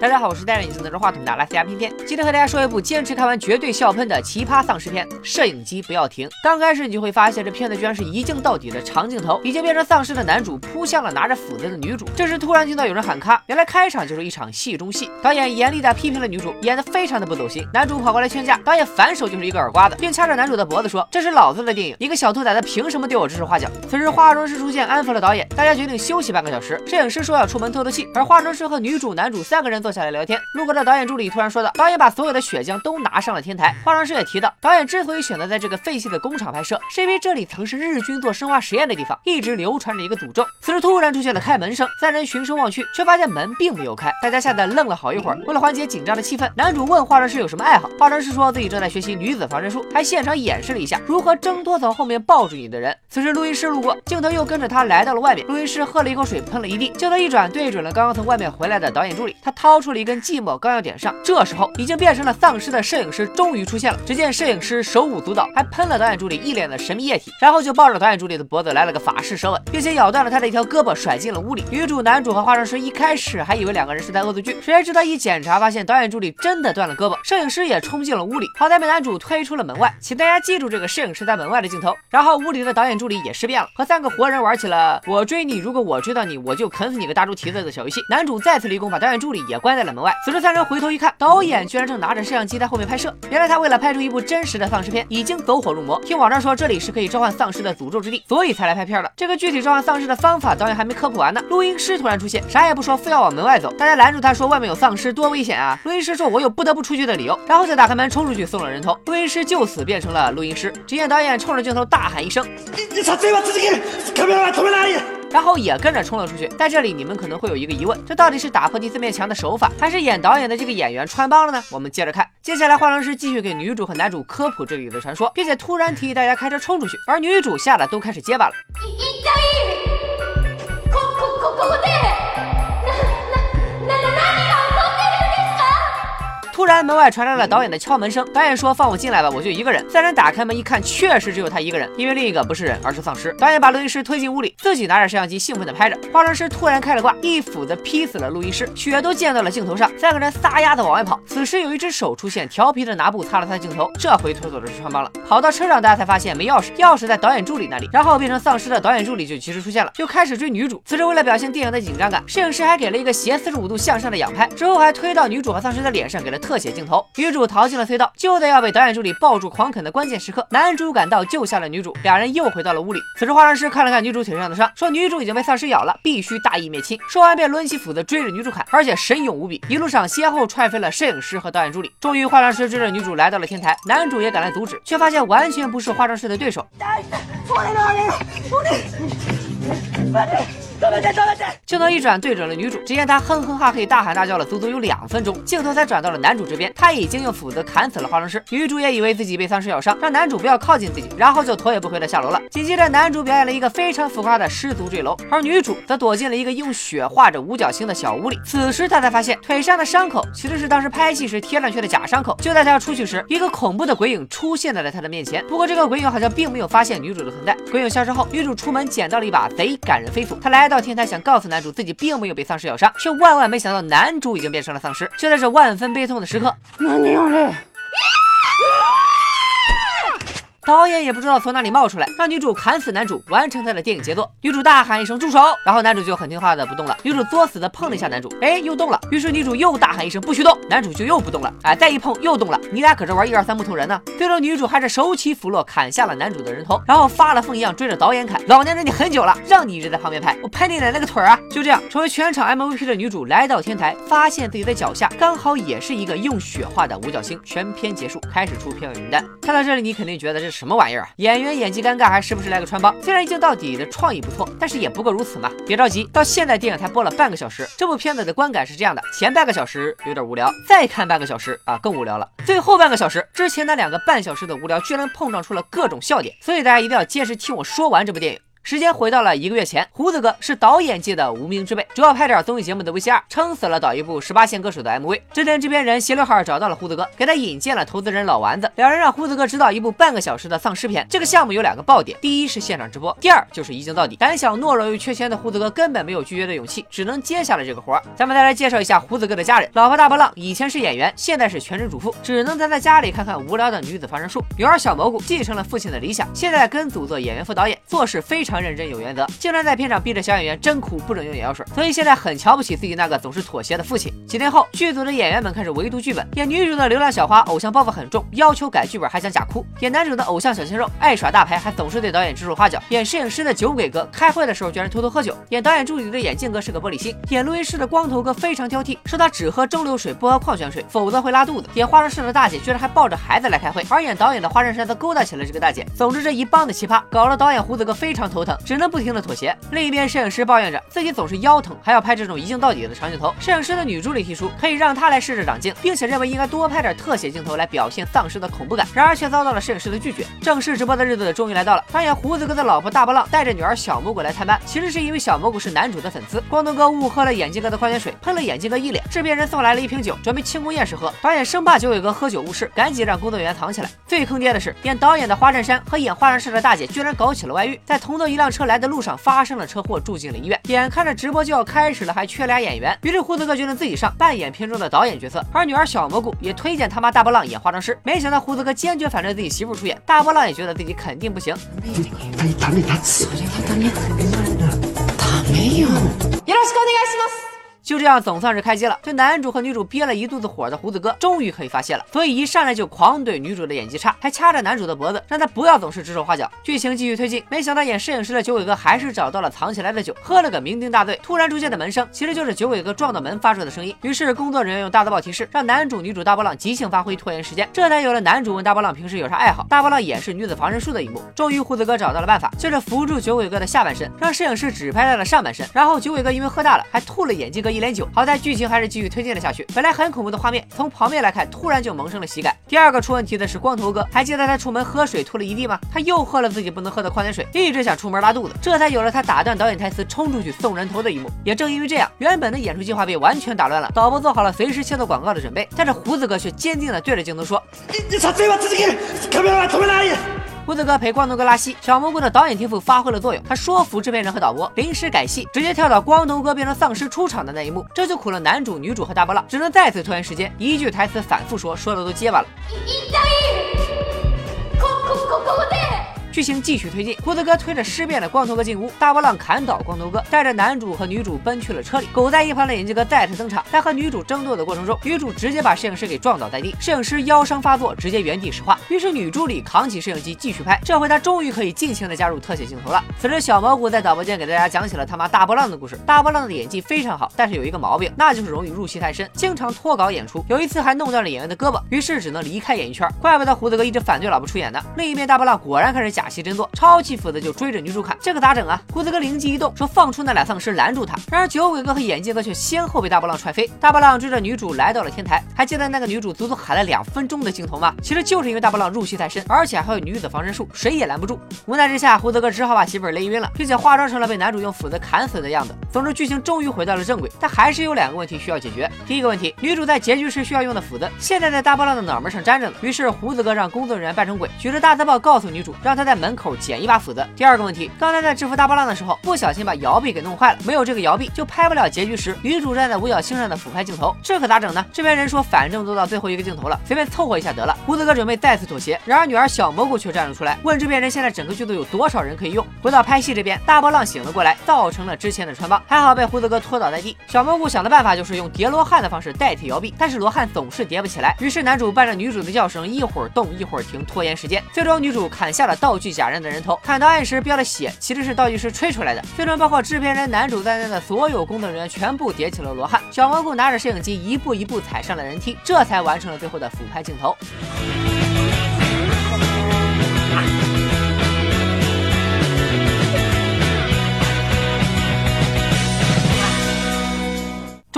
大家好，我是带着你镜头着话筒的拉斯加片片。今天和大家说一部坚持看完绝对笑喷的奇葩丧尸片《摄影机不要停》。刚开始你就会发现，这片子居然是一镜到底的长镜头，已经变成丧尸的男主扑向了拿着斧子的女主。这时突然听到有人喊咔，原来开场就是一场戏中戏。导演严厉的批评了女主，演得非常的不走心。男主跑过来劝架，导演反手就是一个耳刮子，并掐着男主的脖子说：“这是老子的电影，一个小兔崽子凭什么对我指手画脚？”此时化妆师出现安抚了导演，大家决定休息半个小时。摄影师说要出门透透气，而化妆师和女主、男主三个人坐下来聊天。路过的导演助理突然说道：“导演把所有的血浆都拿上了天台。”化妆师也提到，导演之所以选择在这个废弃的工厂拍摄，是因为这里曾是日军做生化实验的地方，一直流传着一个诅咒。此时突然出现了开门声，三人循声望去，却发现门并没有开，大家吓得愣了好一会儿。为了缓解紧张的气氛，男主问化妆师有什么爱好，化妆师说自己正在学习女子防身术，还现场演示了一下如何挣脱从后面抱住你的人。此时录音师路过，镜头又跟着他来到了外面，录音师喝了一口水，喷了一地。镜头一转，对准了刚刚从外面回来的导演助理，他掏掏出了。一根寂寞，刚要点上。这时候，已经变成了丧尸的摄影师终于出现了。只见摄影师手舞足蹈，还喷了导演助理一脸的神秘液体，然后就抱着导演助理的脖子来了个法式舌吻，并且咬断了他的一条胳膊，甩进了屋里。女主、男主和化妆师一开始还以为两个人是在恶作剧，谁知道一检查发现导演助理真的断了胳膊，摄影师也冲进了屋里，好在被男主推出了门外。请大家记住这个摄影师在门外的镜头。然后屋里的导演助理也尸变了，和三个活人玩起了我追你，如果我追到你，我就啃死你个大猪蹄子的小游戏。男主再次立功，把导演助理也关关在了门外。此时三人回头一看，导演居然正拿着摄像机在后面拍摄。原来他为了拍出一部真实的丧尸片，已经走火入魔。听网上说这里是可以召唤丧尸的诅咒之地，所以才来拍片的。这个具体召唤丧尸的方法，导演还没科普完呢。录音师突然出现，啥也不说，非要往门外走。大家拦住他说外面有丧尸，多危险啊！录音师说我有不得不出去的理由，然后再打开门冲出去送了人头。录音师就此变成了录音师。只见导演冲着镜头大喊一声。你你操嘴巴，自己看，看我从哪里然后也跟着冲了出去。在这里，你们可能会有一个疑问：这到底是打破第四面墙的手法，还是演导演的这个演员穿帮了呢？我们接着看。接下来，化妆师继续给女主和男主科普这里的传说，并且突然提议大家开车冲出去，而女主吓得都开始结巴了。然，门外传来了导演的敲门声。导演说：“放我进来吧，我就一个人。”三人打开门一看，确实只有他一个人，因为另一个不是人，而是丧尸。导演把录音师推进屋里，自己拿着摄像机兴奋地拍着。化妆师突然开了挂，一斧子劈死了录音师，血都溅到了镜头上。三个人撒丫子往外跑。此时有一只手出现，调皮的拿布擦了擦镜头。这回拖走的是穿帮了。跑到车上，大家才发现没钥匙，钥匙在导演助理那里。然后变成丧尸的导演助理就及时出现了，就开始追女主。此时为了表现电影的紧张感，摄影师还给了一个斜四十五度向上的仰拍，之后还推到女主和丧尸的脸上，给了特写镜头。女主逃进了隧道，就在要被导演助理抱住狂啃的关键时刻，男主赶到救下了女主，俩人又回到了屋里。此时化妆师看了看女主腿上的伤，说女主已经被丧尸咬了，必须大义灭亲。说完便抡起斧子追着女主砍，而且神勇无比，一路上先后踹飞了摄影师和导演助理。终于化妆师追着女主来到了天台，男主也赶来阻止，却发现完全不是化妆师的对手。镜头一转，对准了女主，只见她哼哼哈嘿，大喊大叫了足足有两分钟，镜头才转到了男主这边，他已经用斧子砍死了化妆师。女主也以为自己被丧尸咬伤，让男主不要靠近自己，然后就头也不回的下楼了。紧接着，男主表演了一个非常浮夸的失足坠楼，而女主则躲进了一个用血画着五角星的小屋里。此时，他才发现腿上的伤口其实是当时拍戏时贴上去的假伤口。就在他要出去时，一个恐怖的鬼影出现在了他的面前。不过，这个鬼影好像并没有发现女主的存在。鬼影消失后，女主出门捡到了一把贼感人飞斧，她来。到天台想告诉男主自己并没有被丧尸咬伤，却万万没想到男主已经变成了丧尸。就在这万分悲痛的时刻。导演也不知道从哪里冒出来，让女主砍死男主，完成他的电影杰作。女主大喊一声住手，然后男主就很听话的不动了。女主作死的碰了一下男主，哎，又动了。于是女主又大喊一声不许动，男主就又不动了。哎，再一碰又动了。你俩可是玩一二三木头人呢？最终女主还是手起斧落砍下了男主的人头，然后发了疯一样追着导演砍。老娘忍你很久了，让你一直在旁边拍，我拍你奶奶个腿啊！就这样，成为全场 MVP 的女主来到天台，发现自己的脚下刚好也是一个用血画的五角星。全片结束，开始出片尾名单。看到这里，你肯定觉得这是什么玩意儿啊？演。员演技尴尬，还时不时来个穿帮。虽然一镜到底的创意不错，但是也不过如此嘛。别着急，到现在电影才播了半个小时，这部片子的观感是这样的：前半个小时有点无聊，再看半个小时啊更无聊了。最后半个小时之前那两个半小时的无聊，居然碰撞出了各种笑点。所以大家一定要坚持听我说完这部电影。时间回到了一个月前，胡子哥是导演界的无名之辈，主要拍点综艺节目的 VCR，撑死了导一部十八线歌手的 MV。这天，制片人斜刘海找到了胡子哥，给他引荐了投资人老丸子，两人让胡子哥指导一部半个小时的丧尸片。这个项目有两个爆点，第一是现场直播，第二就是一镜到底。胆小懦弱又缺钱的胡子哥根本没有拒绝的勇气，只能接下了这个活。咱们再来介绍一下胡子哥的家人，老婆大波浪以前是演员，现在是全职主妇，只能待在家里看看无聊的女子防身术。女儿小蘑菇继承了父亲的理想，现在跟组做演员副导演，做事非常认真有原则，竟然在片场逼着小演员真苦不准用眼药水，所以现在很瞧不起自己那个总是妥协的父亲。几天后，剧组的演员们开始围读剧本，演女主的流浪小花偶像包袱很重，要求改剧本还想假哭；演男主的偶像小鲜肉爱耍大牌，还总是对导演指手画脚；演摄影师的酒鬼哥开会的时候居然偷偷喝酒；演导演助理的眼镜哥是个玻璃心；演录音室的光头哥非常挑剔，说他只喝蒸馏水不喝矿泉水，否则会拉肚子；演化妆室的大姐居然还抱着孩子来开会，而演导演的花衬衫则勾搭起了这个大姐。总之这一帮的奇葩，搞得导演胡子哥非常头头疼，只能不停的妥协。另一边，摄影师抱怨着自己总是腰疼，还要拍这种一镜到底的长镜头。摄影师的女助理提出可以让他来试着长镜，并且认为应该多拍点特写镜头来表现丧尸的恐怖感，然而却遭到了摄影师的拒绝。正式直播的日子终于来到了，扮演胡子哥的老婆大波浪带着女儿小蘑菇来探班，其实是因为小蘑菇是男主的粉丝。光头哥误喝了眼镜哥的矿泉水，喷了眼镜哥一脸。制片人送来了一瓶酒，准备庆功宴时喝。导演生怕酒鬼哥喝酒误事，赶紧让工作人员藏起来。最坑爹的是，演导演的花衬衫和演化妆师的大姐居然搞起了外遇，在同坐一辆车来的路上发生了车祸，住进了医院。眼看着直播就要开始了，还缺俩演员，于是胡子哥决定自己上，扮演片中的导演角色。而女儿小蘑菇也推荐他妈大波浪演化妆师，没想到胡子哥坚决反对自己媳妇出演，大波浪也觉得自己肯定不行。没有就这样，总算是开机了。对男主和女主憋了一肚子火的胡子哥，终于可以发泄了，所以一上来就狂怼女主的演技差，还掐着男主的脖子，让他不要总是指手画脚。剧情继续推进，没想到演摄影师的酒鬼哥还是找到了藏起来的酒，喝了个酩酊大醉。突然出现的门声，其实就是酒鬼哥撞到门发出的声音。于是工作人员用大字报提示，让男主、女主大波浪即兴发挥，拖延时间。这才有了男主问大波浪平时有啥爱好，大波浪演示女子防身术的一幕。终于，胡子哥找到了办法，就是扶住酒鬼哥的下半身，让摄影师只拍到了上半身。然后酒鬼哥因为喝大了，还吐了眼镜哥一一脸酒。好在剧。情还是继续推进了下去。本来很恐怖的画面，从旁边来看，突然就萌生了喜感。第二个出问题的是光头哥，还记得他出门喝水吐了一地吗？他又喝了自己不能喝的矿泉水，一直想出门拉肚子，这才有了他打断导演台词冲出去送人头的一幕。也正因为这样，原本的演出计划被完全打乱了。导播做好了随时切做广告的准备，但是胡子哥却坚定的对着镜头说：“你你操，这把自己给，看不到，从哪里？”胡子哥陪光头哥拉稀，小蘑菇的导演天赋发挥了作用，他说服制片人和导播临时改戏，直接跳到光头哥变成丧尸出场的那一幕，这就苦了男主、女主和大波浪，只能再次拖延时间，一句台词反复说，说的都结巴了。剧情继续推进，胡子哥推着尸变的光头哥进屋，大波浪砍倒光头哥，带着男主和女主奔去了车里。狗在一旁的眼镜哥再次登场，在和女主争斗的过程中，女主直接把摄影师给撞倒在地，摄影师腰伤发作，直接原地石化。于是女助理扛起摄影机继续拍，这回她终于可以尽情的加入特写镜头了。此时小蘑菇在导播间给大家讲起了他妈大波浪的故事。大波浪的演技非常好，但是有一个毛病，那就是容易入戏太深，经常脱稿演出。有一次还弄断了演员的胳膊，于是只能离开演艺圈。怪不得胡子哥一直反对老婆出演呢。另一边大波浪果然开始假假戏真做，抄起斧子就追着女主砍，这可咋整啊？胡子哥灵机一动，说放出那俩丧尸拦住他。然而酒鬼哥和眼镜哥却先后被大波浪踹飞。大波浪追着女主来到了天台，还记得那个女主足足喊了两分钟的镜头吗？其实就是因为大波浪入戏太深，而且还有女子防身术，谁也拦不住。无奈之下，胡子哥只好把媳妇勒晕了，并且化妆成了被男主用斧子砍死的样子。总之，剧情终于回到了正轨，但还是有两个问题需要解决。第一个问题，女主在结局时需要用的斧子，现在在大波浪的脑门上粘着呢。于是胡子哥让工作人员扮成鬼，举着大字报告诉女主，让她在门口捡一把斧子。第二个问题。刚才在制服大波浪的时候，不小心把摇臂给弄坏了，没有这个摇臂就拍不了结局时女主站在五角星上的俯拍镜头，这可咋整呢？制片人说，反正都到最后一个镜头了，随便凑合一下得了。胡子哥准备再次妥协，然而女儿小蘑菇却站了出来，问制片人现在整个剧组有多少人可以用。回到拍戏这边，大波浪醒了过来，造成了之前的穿帮，还好被胡子哥拖倒在地。小蘑菇想的办法就是用叠罗汉的方式代替摇臂，但是罗汉总是叠不起来，于是男主伴着女主的叫声一会儿动一会儿停，拖延时间。最终女主砍下了道具假人的人头，砍到案时飙了血，其实是道具师吹出来的。最终包括制片人、男主在内的所有工作人员全部叠起了罗汉。小蘑菇拿着摄影机一步一步踩上了人梯，这才完成了最后的俯拍镜头。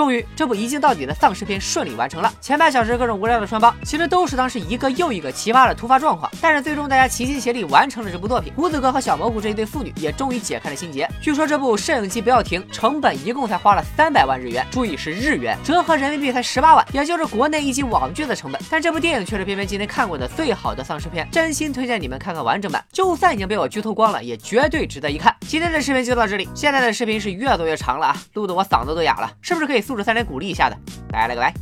终于，这部一镜到底的丧尸片顺利完成了。前半小时各种无聊的穿帮，其实都是当时一个又一个奇葩的突发状况。但是最终大家齐心协力完成了这部作品。胡子哥和小蘑菇这一对父女也终于解开了心结。据说这部摄影机不要停，成本一共才花了三百万日元，注意是日元，折合人民币才十八万，也就是国内一集网剧的成本。但这部电影却是偏偏今天看过的最好的丧尸片，真心推荐你们看看完整版。就算已经被我剧透光了，也绝对值得一看。今天的视频就到这里，现在的视频是越做越长了啊，录得我嗓子都哑了，是不是可以素质三连鼓励一下的？来来个拜。